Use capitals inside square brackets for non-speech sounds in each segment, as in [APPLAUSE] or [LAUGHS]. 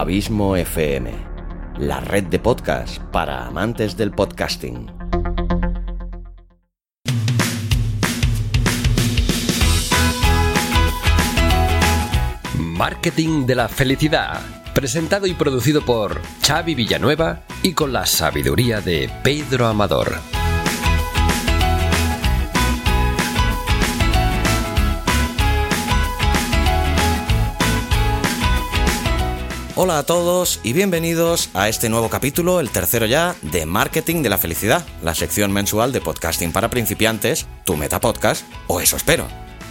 Abismo FM, la red de podcast para amantes del podcasting. Marketing de la felicidad, presentado y producido por Xavi Villanueva y con la sabiduría de Pedro Amador. Hola a todos y bienvenidos a este nuevo capítulo, el tercero ya, de Marketing de la Felicidad, la sección mensual de podcasting para principiantes, tu meta podcast, o eso espero.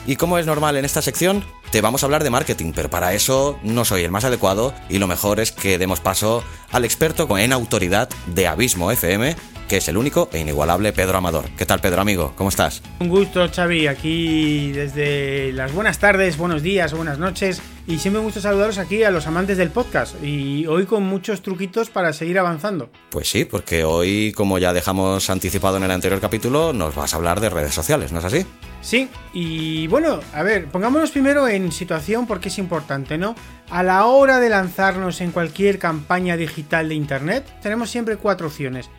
Y como es normal en esta sección, te vamos a hablar de marketing, pero para eso no soy el más adecuado y lo mejor es que demos paso al experto en autoridad de Abismo FM, que es el único e inigualable Pedro Amador. ¿Qué tal, Pedro, amigo? ¿Cómo estás? Un gusto, Xavi, aquí desde las buenas tardes, buenos días o buenas noches. Y siempre me gusta saludaros aquí a los amantes del podcast. Y hoy con muchos truquitos para seguir avanzando. Pues sí, porque hoy, como ya dejamos anticipado en el anterior capítulo, nos vas a hablar de redes sociales, ¿no es así? Sí, y bueno, a ver, pongámonos primero en situación porque es importante, ¿no? A la hora de lanzarnos en cualquier campaña digital de Internet, tenemos siempre cuatro opciones.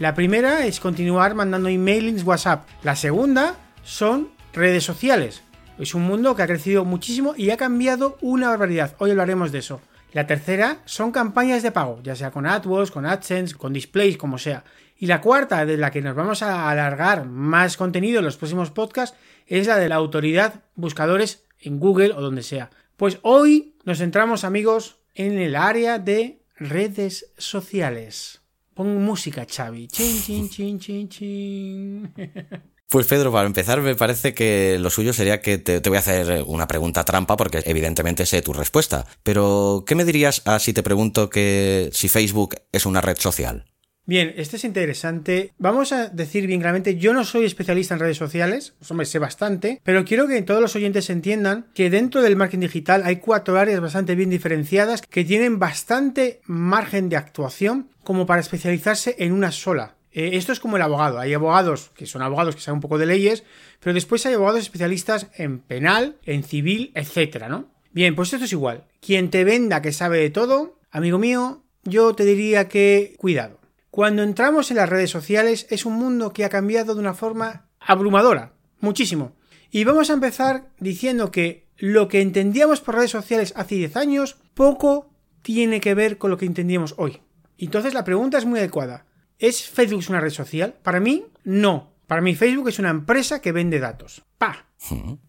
La primera es continuar mandando emailings WhatsApp. La segunda son redes sociales. Es un mundo que ha crecido muchísimo y ha cambiado una barbaridad. Hoy hablaremos de eso. La tercera son campañas de pago, ya sea con AdWords, con AdSense, con displays, como sea. Y la cuarta, de la que nos vamos a alargar más contenido en los próximos podcasts, es la de la autoridad buscadores en Google o donde sea. Pues hoy nos centramos, amigos, en el área de redes sociales. Pon música, Xavi. Chin, chin, chin, chin, chin. [LAUGHS] Pues Pedro, para empezar, me parece que lo suyo sería que te, voy a hacer una pregunta trampa porque evidentemente sé tu respuesta. Pero, ¿qué me dirías a si te pregunto que si Facebook es una red social? Bien, este es interesante. Vamos a decir bien claramente, yo no soy especialista en redes sociales, eso me sé bastante, pero quiero que todos los oyentes entiendan que dentro del marketing digital hay cuatro áreas bastante bien diferenciadas que tienen bastante margen de actuación como para especializarse en una sola. Eh, esto es como el abogado. Hay abogados que son abogados que saben un poco de leyes, pero después hay abogados especialistas en penal, en civil, etcétera, ¿no? Bien, pues esto es igual. Quien te venda que sabe de todo, amigo mío, yo te diría que cuidado. Cuando entramos en las redes sociales es un mundo que ha cambiado de una forma abrumadora, muchísimo. Y vamos a empezar diciendo que lo que entendíamos por redes sociales hace 10 años poco tiene que ver con lo que entendíamos hoy. Entonces la pregunta es muy adecuada. ¿Es Facebook una red social? Para mí, no. Para mí Facebook es una empresa que vende datos. ¡Pa!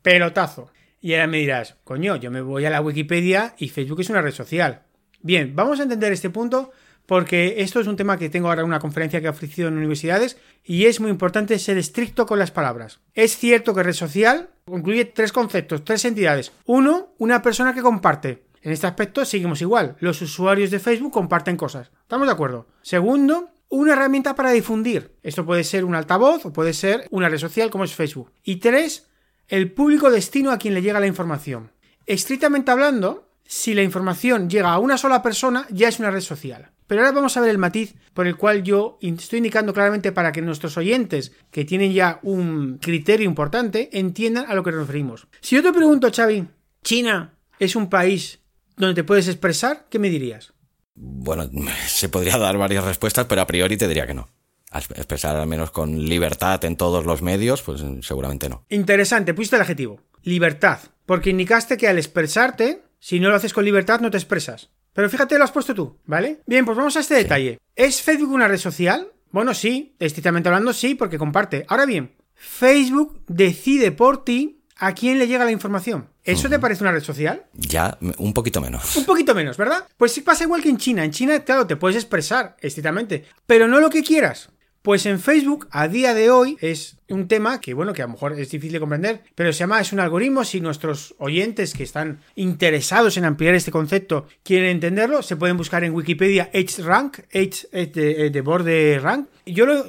Pelotazo. Y ahora me dirás, coño, yo me voy a la Wikipedia y Facebook es una red social. Bien, vamos a entender este punto porque esto es un tema que tengo ahora una conferencia que he ofrecido en universidades y es muy importante ser estricto con las palabras. Es cierto que red social incluye tres conceptos, tres entidades. Uno, una persona que comparte. En este aspecto seguimos igual. Los usuarios de Facebook comparten cosas. ¿Estamos de acuerdo? Segundo, una herramienta para difundir. Esto puede ser un altavoz o puede ser una red social como es Facebook. Y tres, el público destino a quien le llega la información. Estrictamente hablando, si la información llega a una sola persona, ya es una red social. Pero ahora vamos a ver el matiz por el cual yo estoy indicando claramente para que nuestros oyentes, que tienen ya un criterio importante, entiendan a lo que nos referimos. Si yo te pregunto, Xavi, ¿China es un país donde te puedes expresar? ¿Qué me dirías? Bueno, [LAUGHS] se podría dar varias respuestas, pero a priori te diría que no. expresar al menos con libertad en todos los medios, pues seguramente no. Interesante, pusiste el adjetivo. Libertad. Porque indicaste que al expresarte, si no lo haces con libertad, no te expresas. Pero fíjate, lo has puesto tú, ¿vale? Bien, pues vamos a este detalle. ¿Es Facebook una red social? Bueno, sí, estrictamente hablando, sí, porque comparte. Ahora bien, Facebook decide por ti a quién le llega la información. ¿Eso te parece una red social? Ya, un poquito menos. Un poquito menos, ¿verdad? Pues pasa igual que en China. En China, claro, te puedes expresar estrictamente, pero no lo que quieras. Pues en Facebook, a día de hoy, es un tema que, bueno, que a lo mejor es difícil de comprender, pero se llama, es un algoritmo. Si nuestros oyentes que están interesados en ampliar este concepto quieren entenderlo, se pueden buscar en Wikipedia HRank, H de, de borde rank. Yo lo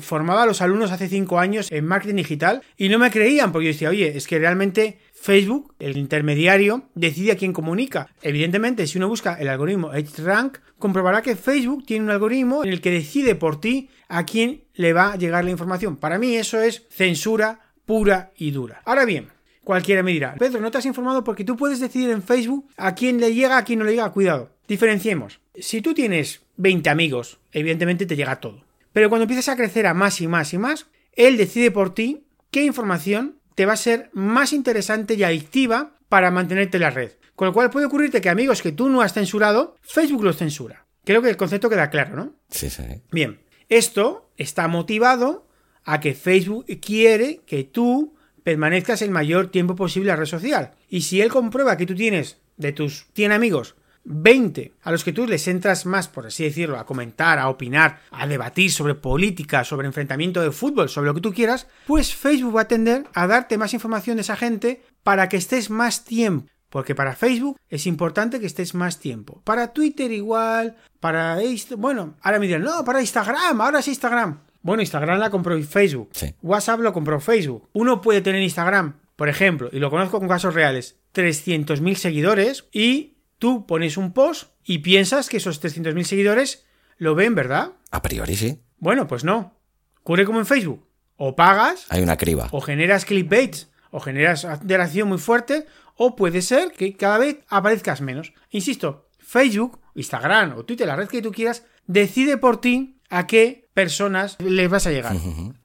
formaba a los alumnos hace cinco años en marketing digital y no me creían porque yo decía, oye, es que realmente Facebook, el intermediario, decide a quién comunica. Evidentemente, si uno busca el algoritmo HRank, comprobará que Facebook tiene un algoritmo en el que decide por ti a quién le va a llegar la información. Para mí eso es censura pura y dura. Ahora bien, cualquiera me dirá, Pedro, no te has informado porque tú puedes decidir en Facebook a quién le llega, a quién no le llega. Cuidado. Diferenciemos. Si tú tienes 20 amigos, evidentemente te llega todo. Pero cuando empiezas a crecer a más y más y más, él decide por ti qué información te va a ser más interesante y adictiva para mantenerte en la red. Con lo cual puede ocurrirte que amigos que tú no has censurado, Facebook los censura. Creo que el concepto queda claro, ¿no? Sí, sí. Bien, esto está motivado a que Facebook quiere que tú permanezcas el mayor tiempo posible en la red social. Y si él comprueba que tú tienes de tus 100 amigos 20 a los que tú les entras más, por así decirlo, a comentar, a opinar, a debatir sobre política, sobre enfrentamiento de fútbol, sobre lo que tú quieras, pues Facebook va a tender a darte más información de esa gente para que estés más tiempo. Porque para Facebook es importante que estés más tiempo. Para Twitter igual, para... Bueno, ahora me dirán, no, para Instagram, ahora es Instagram. Bueno, Instagram la compró Facebook. WhatsApp lo compró Facebook. Uno puede tener Instagram, por ejemplo, y lo conozco con casos reales, 300.000 seguidores y tú pones un post y piensas que esos 300.000 seguidores lo ven, ¿verdad? A priori sí. Bueno, pues no. Ocurre como en Facebook. O pagas. Hay una criba. O generas clickbaits. O generas interacción muy fuerte. O puede ser que cada vez aparezcas menos. Insisto, Facebook, Instagram o Twitter, la red que tú quieras, decide por ti a qué personas les vas a llegar.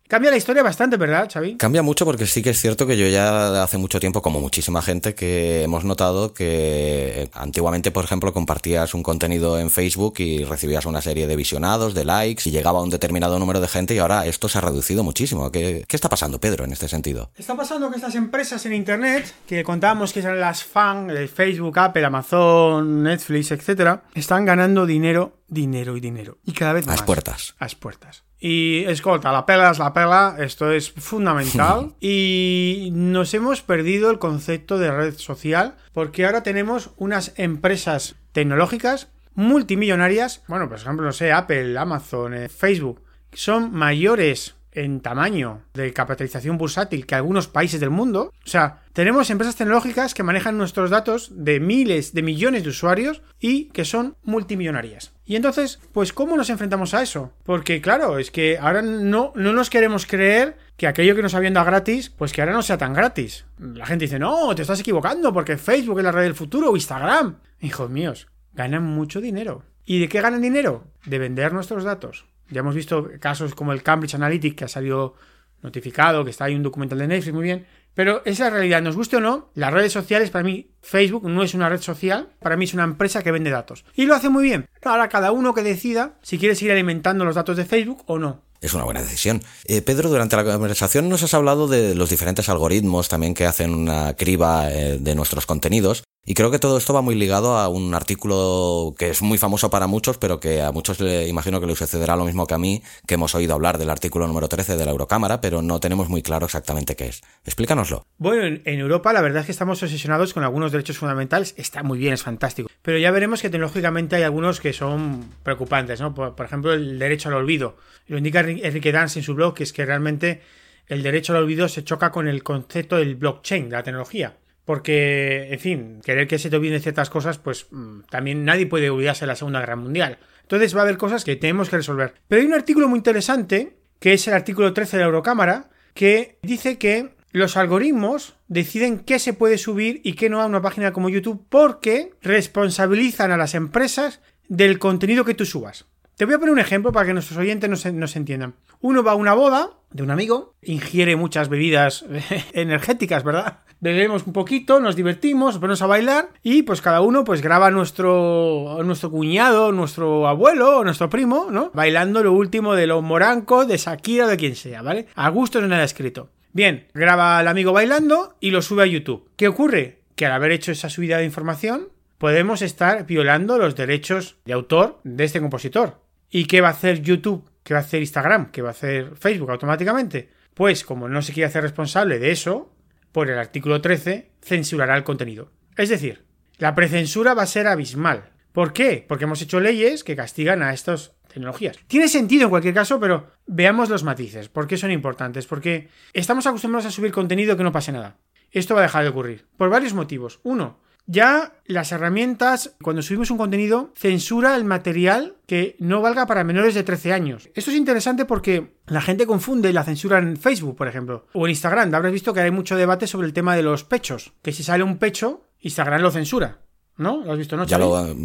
Cambia la historia bastante, ¿verdad, Xavi? Cambia mucho porque sí que es cierto que yo ya hace mucho tiempo, como muchísima gente, que hemos notado que antiguamente, por ejemplo, compartías un contenido en Facebook y recibías una serie de visionados, de likes y llegaba a un determinado número de gente y ahora esto se ha reducido muchísimo. ¿Qué, qué está pasando, Pedro, en este sentido? Está pasando que estas empresas en Internet, que contábamos que eran las fan de Facebook, Apple, Amazon, Netflix, etcétera, están ganando dinero, dinero y dinero. Y cada vez más. A las puertas. A las puertas. Y escolta, la pela es la pela, esto es fundamental. [LAUGHS] y nos hemos perdido el concepto de red social porque ahora tenemos unas empresas tecnológicas multimillonarias, bueno, por ejemplo, no sé, Apple, Amazon, eh, Facebook, son mayores en tamaño de capitalización bursátil que algunos países del mundo. O sea, tenemos empresas tecnológicas que manejan nuestros datos de miles de millones de usuarios y que son multimillonarias. Y entonces, pues, ¿cómo nos enfrentamos a eso? Porque, claro, es que ahora no, no nos queremos creer que aquello que nos habían dado gratis, pues que ahora no sea tan gratis. La gente dice, no, te estás equivocando porque Facebook es la red del futuro o Instagram. Hijos míos, ganan mucho dinero. ¿Y de qué ganan dinero? De vender nuestros datos. Ya hemos visto casos como el Cambridge Analytic, que ha salido notificado, que está ahí un documental de Netflix, muy bien. Pero esa realidad, nos guste o no, las redes sociales, para mí, Facebook no es una red social, para mí es una empresa que vende datos. Y lo hace muy bien. Ahora cada uno que decida si quiere seguir alimentando los datos de Facebook o no. Es una buena decisión. Eh, Pedro, durante la conversación nos has hablado de los diferentes algoritmos también que hacen una criba eh, de nuestros contenidos. Y creo que todo esto va muy ligado a un artículo que es muy famoso para muchos, pero que a muchos le imagino que le sucederá lo mismo que a mí, que hemos oído hablar del artículo número 13 de la Eurocámara, pero no tenemos muy claro exactamente qué es. Explícanoslo. Bueno, en, Europa la verdad es que estamos obsesionados con algunos derechos fundamentales. Está muy bien, es fantástico. Pero ya veremos que tecnológicamente hay algunos que son preocupantes, ¿no? Por, ejemplo, el derecho al olvido. Lo indica Enrique Dance en su blog, que es que realmente el derecho al olvido se choca con el concepto del blockchain, de la tecnología. Porque, en fin, querer que se te olviden ciertas cosas, pues mm, también nadie puede olvidarse de la Segunda Guerra Mundial. Entonces va a haber cosas que tenemos que resolver. Pero hay un artículo muy interesante, que es el artículo 13 de la Eurocámara, que dice que los algoritmos deciden qué se puede subir y qué no a una página como YouTube porque responsabilizan a las empresas del contenido que tú subas. Te voy a poner un ejemplo para que nuestros oyentes nos, nos entiendan. Uno va a una boda de un amigo, ingiere muchas bebidas [LAUGHS] energéticas, ¿verdad? bebemos un poquito, nos divertimos, ponemos a bailar y pues cada uno pues graba a nuestro, nuestro cuñado, nuestro abuelo o nuestro primo, ¿no? Bailando lo último de los morancos, de Shakira o de quien sea, ¿vale? A gusto no nada escrito. Bien, graba al amigo bailando y lo sube a YouTube. ¿Qué ocurre? Que al haber hecho esa subida de información, podemos estar violando los derechos de autor de este compositor. ¿Y qué va a hacer YouTube? ¿Qué va a hacer Instagram? ¿Qué va a hacer Facebook automáticamente? Pues como no se quiere hacer responsable de eso, por el artículo 13, censurará el contenido. Es decir, la precensura va a ser abismal. ¿Por qué? Porque hemos hecho leyes que castigan a estas tecnologías. Tiene sentido en cualquier caso, pero veamos los matices. ¿Por qué son importantes? Porque estamos acostumbrados a subir contenido que no pase nada. Esto va a dejar de ocurrir. Por varios motivos. Uno, ya las herramientas, cuando subimos un contenido, censura el material que no valga para menores de 13 años. Esto es interesante porque la gente confunde la censura en Facebook, por ejemplo, o en Instagram. Habrás visto que hay mucho debate sobre el tema de los pechos. Que si sale un pecho, Instagram lo censura. ¿No? ¿Lo has visto, no? Ya lo,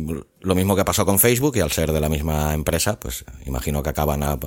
lo, mismo que pasó con Facebook y al ser de la misma empresa, pues imagino que acaban eh,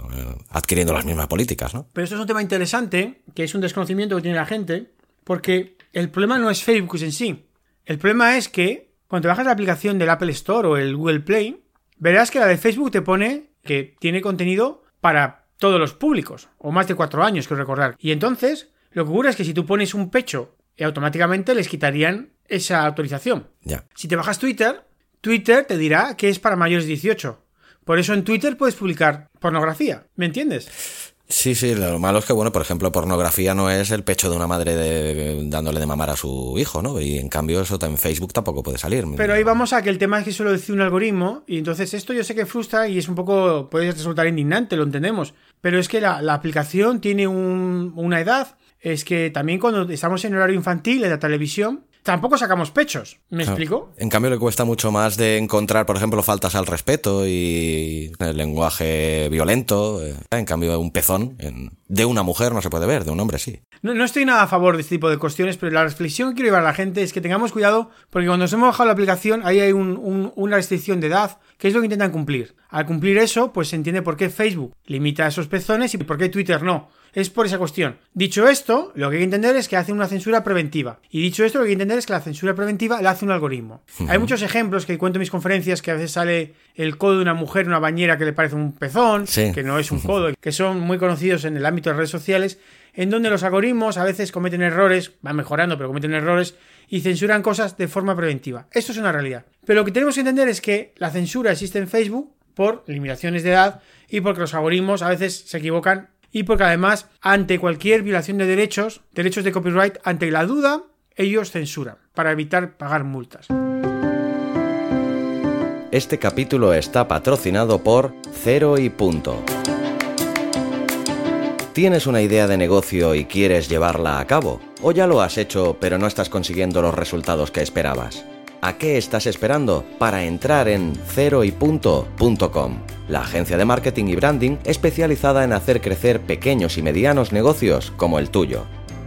adquiriendo las mismas políticas, ¿no? Pero esto es un tema interesante, que es un desconocimiento que tiene la gente, porque el problema no es Facebook en sí. El problema es que cuando bajas la aplicación del Apple Store o el Google Play, verás que la de Facebook te pone que tiene contenido para todos los públicos, o más de cuatro años, quiero recordar. Y entonces, lo que ocurre es que si tú pones un pecho, automáticamente les quitarían esa autorización. Si te bajas Twitter, Twitter te dirá que es para mayores de 18. Por eso en Twitter puedes publicar pornografía. ¿Me entiendes? Sí, sí, lo malo es que, bueno, por ejemplo, pornografía no es el pecho de una madre de, dándole de mamar a su hijo, ¿no? Y en cambio eso en Facebook tampoco puede salir. Pero ahí vamos a que el tema es que solo decir un algoritmo y entonces esto yo sé que frustra y es un poco, puede resultar indignante, lo entendemos. Pero es que la, aplicación tiene una edad, es que también cuando estamos en horario infantil en la televisión, tampoco sacamos pechos. ¿Me explico? En cambio, le cuesta mucho más de encontrar, por ejemplo, faltas al respeto y el lenguaje violento. Eh, en cambio, un pezón de una mujer no se puede ver, de un hombre sí. No, no, estoy nada a favor de este tipo de cuestiones, pero la reflexión que quiero llevar a la gente es que tengamos cuidado, porque cuando nos hemos bajado la aplicación, ahí hay una restricción de edad, que es lo que intentan cumplir. Al cumplir eso, pues se entiende por qué Facebook limita esos pezones y por qué Twitter no es por esa cuestión. Dicho esto, lo que hay que entender es que hace una censura preventiva. Y dicho esto, lo que hay que entender es que la censura preventiva la hace un algoritmo. Hay muchos ejemplos que cuento en mis conferencias que a veces sale el codo de una mujer en una bañera que le parece un pezón, que no es un codo, que son muy conocidos en el ámbito de redes sociales, en donde los algoritmos a veces cometen errores, van mejorando, pero cometen errores y censuran cosas de forma preventiva. Esto es una realidad. Pero lo que tenemos que entender es que la censura existe en Facebook por limitaciones de edad y porque los algoritmos a veces se equivocan y porque además ante cualquier violación de derechos, derechos de copyright, ante la duda, ellos censuran para evitar pagar multas. Este capítulo está patrocinado por Cero y Punto. ¿Tienes una idea de negocio y quieres llevarla a cabo? ¿O ya lo has hecho pero no estás consiguiendo los resultados que esperabas? ¿A qué estás esperando para entrar en ceroypunto.com? La agencia de marketing y branding especializada en hacer crecer pequeños y medianos negocios como el tuyo.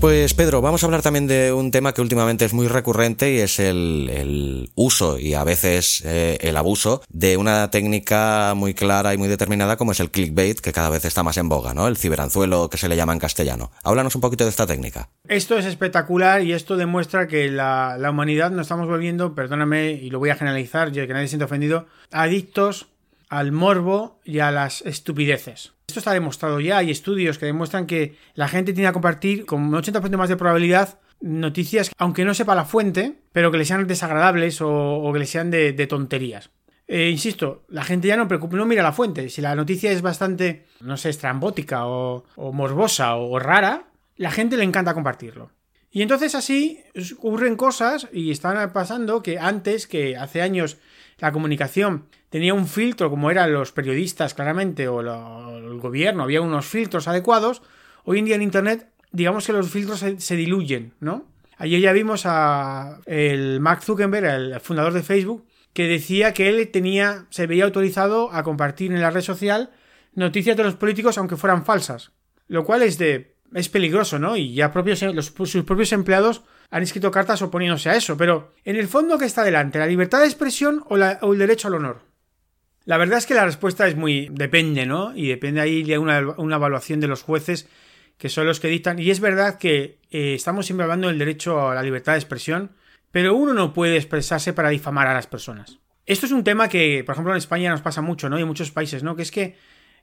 Pues Pedro, vamos a hablar también de un tema que últimamente es muy recurrente y es el, uso y a veces eh, el abuso de una técnica muy clara y muy determinada como es el clickbait que cada vez está más en boga, ¿no? El ciberanzuelo que se le llama en castellano. Háblanos un poquito de esta técnica. Esto es espectacular y esto demuestra que la, la humanidad nos estamos volviendo, perdóname y lo voy a generalizar, ya que nadie se siente ofendido, adictos al morbo y a las estupideces. Esto está demostrado ya, hay estudios que demuestran que la gente tiene a compartir con un 80% más de probabilidad noticias, aunque no sepa la fuente, pero que le sean desagradables o, que le sean de, tonterías. Eh, insisto, la gente ya no preocupa, no mira la fuente. Si la noticia es bastante, no sé, estrambótica o, o morbosa o rara, la gente le encanta compartirlo. Y entonces así ocurren cosas y están pasando que antes, que hace años la comunicación tenía un filtro, como eran los periodistas claramente, o el gobierno, había unos filtros adecuados, hoy en día en Internet, digamos que los filtros se, diluyen, ¿no? Ayer ya vimos a el Mark Zuckerberg, el fundador de Facebook, que decía que él tenía, se veía autorizado a compartir en la red social noticias de los políticos aunque fueran falsas. Lo cual es de. Es peligroso, ¿no? Y ya propios, sus propios empleados han escrito cartas oponiéndose a eso. Pero, en el fondo, ¿qué está delante? ¿La libertad de expresión o, el derecho al honor? La verdad es que la respuesta es muy. depende, ¿no? Y depende ahí de una, una evaluación de los jueces que son los que dictan. Y es verdad que eh, estamos siempre hablando del derecho a la libertad de expresión, pero uno no puede expresarse para difamar a las personas. Esto es un tema que, por ejemplo, en España nos pasa mucho, ¿no? Y en muchos países, ¿no? Que es que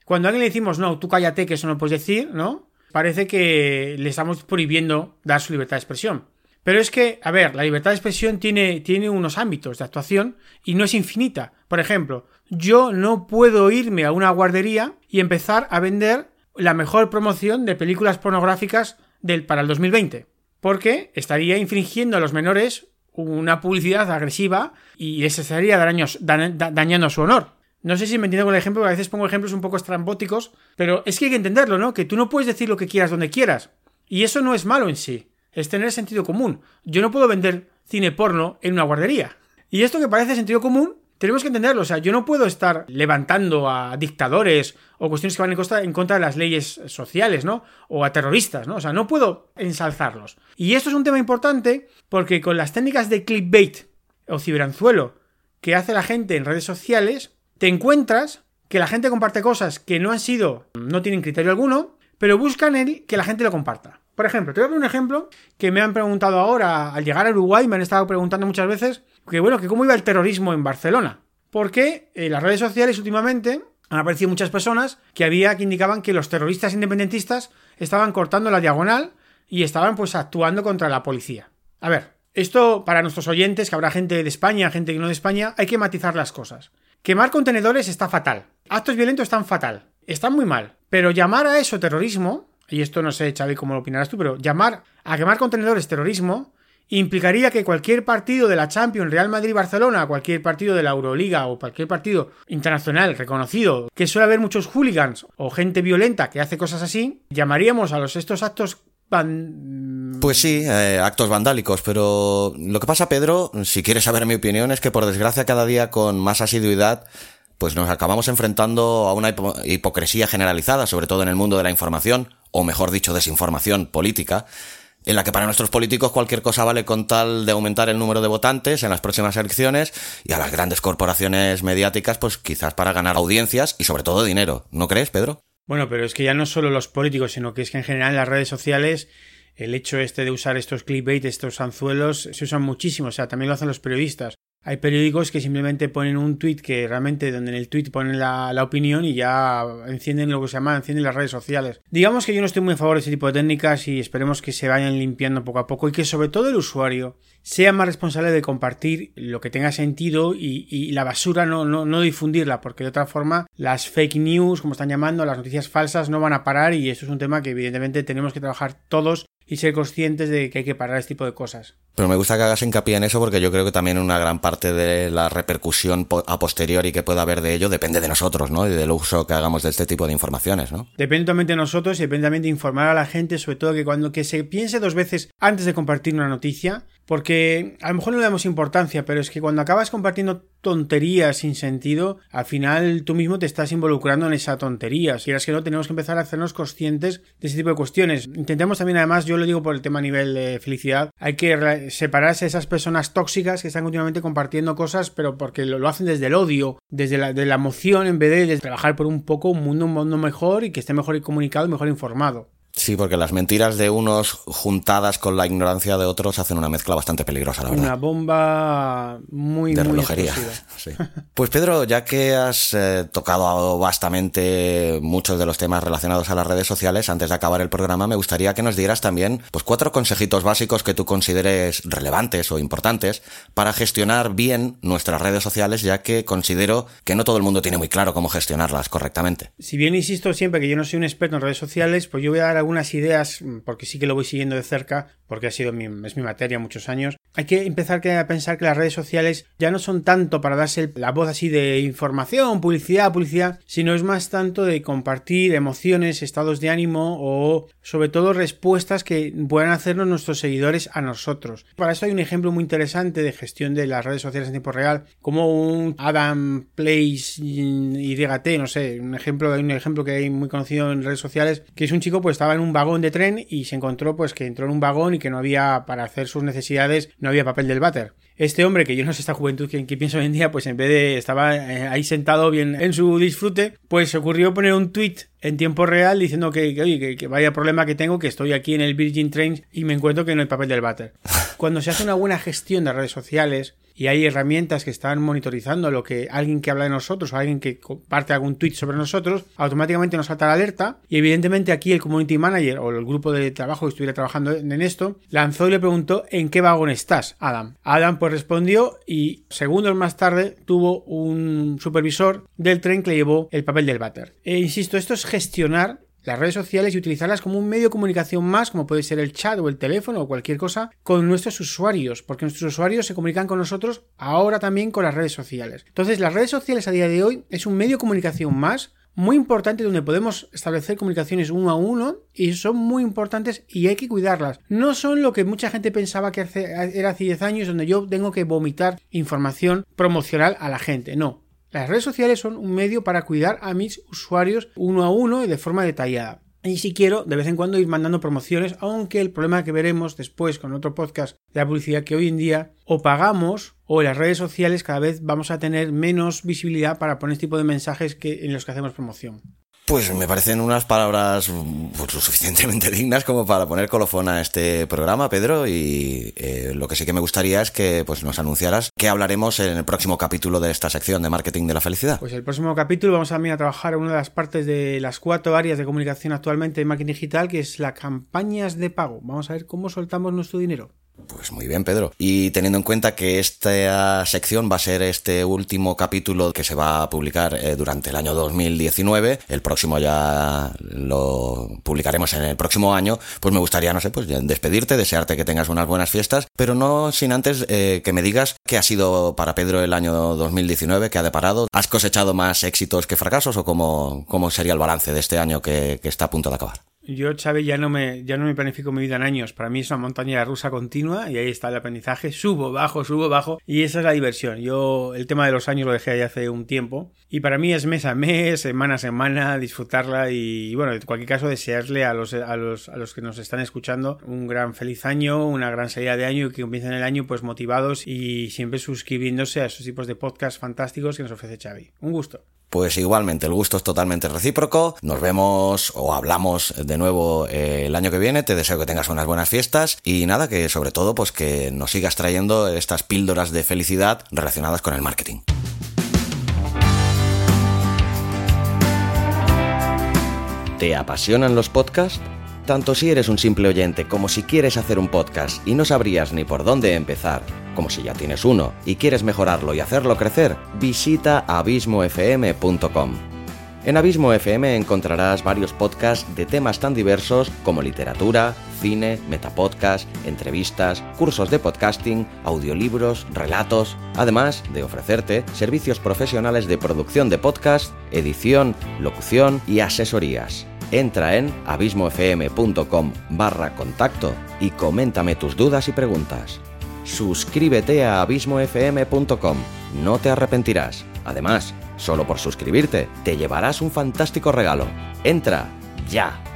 cuando a alguien le decimos, no, tú cállate, que eso no puedes decir, ¿no? Parece que le estamos prohibiendo dar su libertad de expresión. Pero es que, a ver, la libertad de expresión tiene, tiene unos ámbitos de actuación y no es infinita. Por ejemplo, yo no puedo irme a una guardería y empezar a vender la mejor promoción de películas pornográficas del, para el 2020. Porque estaría infringiendo a los menores una publicidad agresiva y les estaría dañando su honor. No sé si me entiendo con el ejemplo, a veces pongo ejemplos un poco estrambóticos, pero es que hay que entenderlo, ¿no? Que tú no puedes decir lo que quieras donde quieras. Y eso no es malo en sí, es tener sentido común. Yo no puedo vender cine porno en una guardería. Y esto que parece sentido común, tenemos que entenderlo. O sea, yo no puedo estar levantando a dictadores o cuestiones que van en contra, en contra de las leyes sociales, ¿no? O a terroristas, ¿no? O sea, no puedo ensalzarlos. Y esto es un tema importante porque con las técnicas de clickbait o ciberanzuelo que hace la gente en redes sociales, te encuentras que la gente comparte cosas que no han sido, no tienen criterio alguno, pero buscan el que la gente lo comparta. Por ejemplo, te voy a poner un ejemplo que me han preguntado ahora al llegar a Uruguay, me han estado preguntando muchas veces que bueno, que cómo iba el terrorismo en Barcelona. Porque en las redes sociales últimamente han aparecido muchas personas que había que indicaban que los terroristas independentistas estaban cortando la diagonal y estaban pues actuando contra la policía. A ver, esto para nuestros oyentes, que habrá gente de España, gente que no de España, hay que matizar las cosas. Quemar contenedores está fatal. Actos violentos están fatal. Están muy mal. Pero llamar a eso terrorismo, y esto no sé, Xavi, cómo lo opinarás tú, pero llamar a quemar contenedores terrorismo implicaría que cualquier partido de la Champions, Real Madrid, Barcelona, cualquier partido de la Euroliga o cualquier partido internacional reconocido, que suele haber muchos hooligans o gente violenta que hace cosas así, llamaríamos a estos actos pues sí, eh, actos vandálicos, pero lo que pasa, Pedro, si quieres saber mi opinión, es que por desgracia cada día con más asiduidad, pues nos acabamos enfrentando a una hipocresía generalizada, sobre todo en el mundo de la información, o mejor dicho, desinformación política, en la que para nuestros políticos cualquier cosa vale con tal de aumentar el número de votantes en las próximas elecciones y a las grandes corporaciones mediáticas, pues quizás para ganar audiencias y sobre todo dinero. ¿No crees, Pedro? Bueno, pero es que ya no solo los políticos, sino que es que en general en las redes sociales el hecho este de usar estos clickbait, estos anzuelos, se usan muchísimo, o sea, también lo hacen los periodistas. Hay periódicos que simplemente ponen un tweet que realmente donde en el tweet ponen la, opinión y ya encienden lo que se llama, encienden las redes sociales. Digamos que yo no estoy muy a favor de ese tipo de técnicas y esperemos que se vayan limpiando poco a poco y que sobre todo el usuario sea más responsable de compartir lo que tenga sentido y, y la basura no, no, no, difundirla, porque de otra forma las fake news, como están llamando, las noticias falsas no van a parar y esto es un tema que evidentemente tenemos que trabajar todos y ser conscientes de que hay que parar este tipo de cosas. Pero me gusta que hagas hincapié en eso porque yo creo que también una gran parte de la repercusión a posteriori que pueda haber de ello depende de nosotros, ¿no? Y del uso que hagamos de este tipo de informaciones, ¿no? Depende también de nosotros y depende también de informar a la gente, sobre todo que cuando que se piense dos veces antes de compartir una noticia, porque a lo mejor no le damos importancia, pero es que cuando acabas compartiendo tonterías sin sentido, al final tú mismo te estás involucrando en esa tontería. Si es que no, tenemos que empezar a hacernos conscientes de ese tipo de cuestiones. Intentemos también, además, yo lo digo por el tema a nivel de felicidad, hay que separarse de esas personas tóxicas que están continuamente compartiendo cosas, pero porque lo, hacen desde el odio, desde la, de emoción, en vez de, trabajar por un poco un mundo, un mundo mejor y que esté mejor comunicado y mejor informado. Sí, porque las mentiras de unos juntadas con la ignorancia de otros hacen una mezcla bastante peligrosa, la verdad. Una bomba muy, de muy relojería. [LAUGHS] Sí. Pues Pedro, ya que has eh, tocado bastante muchos de los temas relacionados a las redes sociales, antes de acabar el programa, me gustaría que nos dieras también pues cuatro consejitos básicos que tú consideres relevantes o importantes para gestionar bien nuestras redes sociales, ya que considero que no todo el mundo tiene muy claro cómo gestionarlas correctamente. Si bien insisto siempre que yo no soy un experto en redes sociales, pues yo voy a dar algunas ideas, porque sí que lo voy siguiendo de cerca, porque ha sido mi, es mi materia muchos años. Hay que empezar a pensar que las redes sociales ya no son tanto para darse la voz así de información, publicidad, publicidad, sino es más tanto de compartir emociones, estados de ánimo o sobre todo respuestas que puedan hacernos nuestros seguidores a nosotros. Para eso hay un ejemplo muy interesante de gestión de las redes sociales en tiempo real, como un Adam Place YT, no sé, un ejemplo, hay un ejemplo que hay muy conocido en redes sociales, que es un chico pues estaba en un vagón de tren y se encontró pues que entró en un vagón y que no había para hacer sus necesidades, no había papel del váter. Este hombre, que yo no sé esta juventud que, que pienso hoy en día, pues en vez de estaba eh, ahí sentado bien en su disfrute, pues se ocurrió poner un tweet en tiempo real diciendo que, que, que, vaya problema que tengo, que estoy aquí en el Virgin Train y me encuentro que no hay papel del váter. [LAUGHS] Cuando se hace una buena gestión de redes sociales, y hay herramientas que están monitorizando lo que alguien que habla de nosotros o alguien que comparte algún tweet sobre nosotros, automáticamente nos salta la alerta y evidentemente aquí el community manager o el grupo de trabajo que estuviera trabajando en esto lanzó y le preguntó ¿en qué vagón estás, Adam? Adam pues respondió y segundos más tarde tuvo un supervisor del tren que le llevó el papel del váter. E insisto, esto es gestionar las redes sociales y utilizarlas como un medio de comunicación más, como puede ser el chat o el teléfono o cualquier cosa, con nuestros usuarios, porque nuestros usuarios se comunican con nosotros ahora también con las redes sociales. Entonces, las redes sociales a día de hoy es un medio de comunicación más muy importante donde podemos establecer comunicaciones uno a uno y son muy importantes y hay que cuidarlas. No son lo que mucha gente pensaba que era hace 10 años donde yo tengo que vomitar información promocional a la gente. No. Las redes sociales son un medio para cuidar a mis usuarios uno a uno y de forma detallada. Y si quiero, de vez en cuando ir mandando promociones, aunque el problema que veremos después con otro podcast de la publicidad que hoy en día o pagamos o en las redes sociales cada vez vamos a tener menos visibilidad para poner este tipo de mensajes que, en los que hacemos promoción. Pues me parecen unas palabras pues, lo suficientemente [LAUGHS] dignas como para poner colofón a este programa, Pedro. Y eh, lo que sí que me gustaría es que pues, nos anunciaras qué hablaremos en el próximo capítulo de esta sección de marketing de la felicidad. Pues el próximo capítulo vamos a, a trabajar en una de las partes de las cuatro áreas de comunicación actualmente en marketing digital, que es las campañas de pago. Vamos a ver cómo soltamos nuestro dinero. Pues muy bien, Pedro. Y teniendo en cuenta que esta sección va a ser este último capítulo que se va a publicar eh, durante el año 2019, el próximo ya lo publicaremos en el próximo año, pues me gustaría, no sé, pues despedirte, desearte que tengas unas buenas fiestas, pero no sin antes eh, que me digas qué ha sido para Pedro el año 2019, qué ha deparado. ¿Has cosechado más éxitos que fracasos o cómo, cómo sería el balance de este año que está a punto de acabar? Yo, Xavi, ya no me, ya no me planifico mi vida en años. Para mí es una montaña rusa continua y ahí está el aprendizaje. Subo, bajo, subo, bajo. Y esa es la diversión. Yo el tema de los años lo dejé ya hace un tiempo. Y para mí es mes a mes, semana a semana, disfrutarla y, bueno, en cualquier caso desearle a los, a los, a los que nos están escuchando un gran feliz año, una gran salida de año y que comiencen el año pues motivados y siempre suscribiéndose a esos tipos de podcasts fantásticos que nos ofrece Xavi. Un gusto. Pues igualmente, el gusto es totalmente recíproco. Nos vemos o hablamos de nuevo eh, el año que viene. Te deseo que tengas unas buenas fiestas y nada, que sobre todo pues que nos sigas trayendo estas píldoras de felicidad relacionadas con el marketing. ¿Te apasionan los podcasts? Tanto si eres un simple oyente como si quieres hacer un podcast y no sabrías ni por dónde empezar, como si ya tienes uno y quieres mejorarlo y hacerlo crecer, visita abismofm.com. En Abismo FM encontrarás varios podcasts de temas tan diversos como literatura, cine, metapodcast, entrevistas, cursos de podcasting, audiolibros, relatos, además de ofrecerte servicios profesionales de producción de podcast, edición, locución y asesorías. Entra en abismofm.com barra contacto y coméntame tus dudas y preguntas. Suscríbete a abismofm.com, no te arrepentirás. Además, solo por suscribirte te llevarás un fantástico regalo. Entra ya.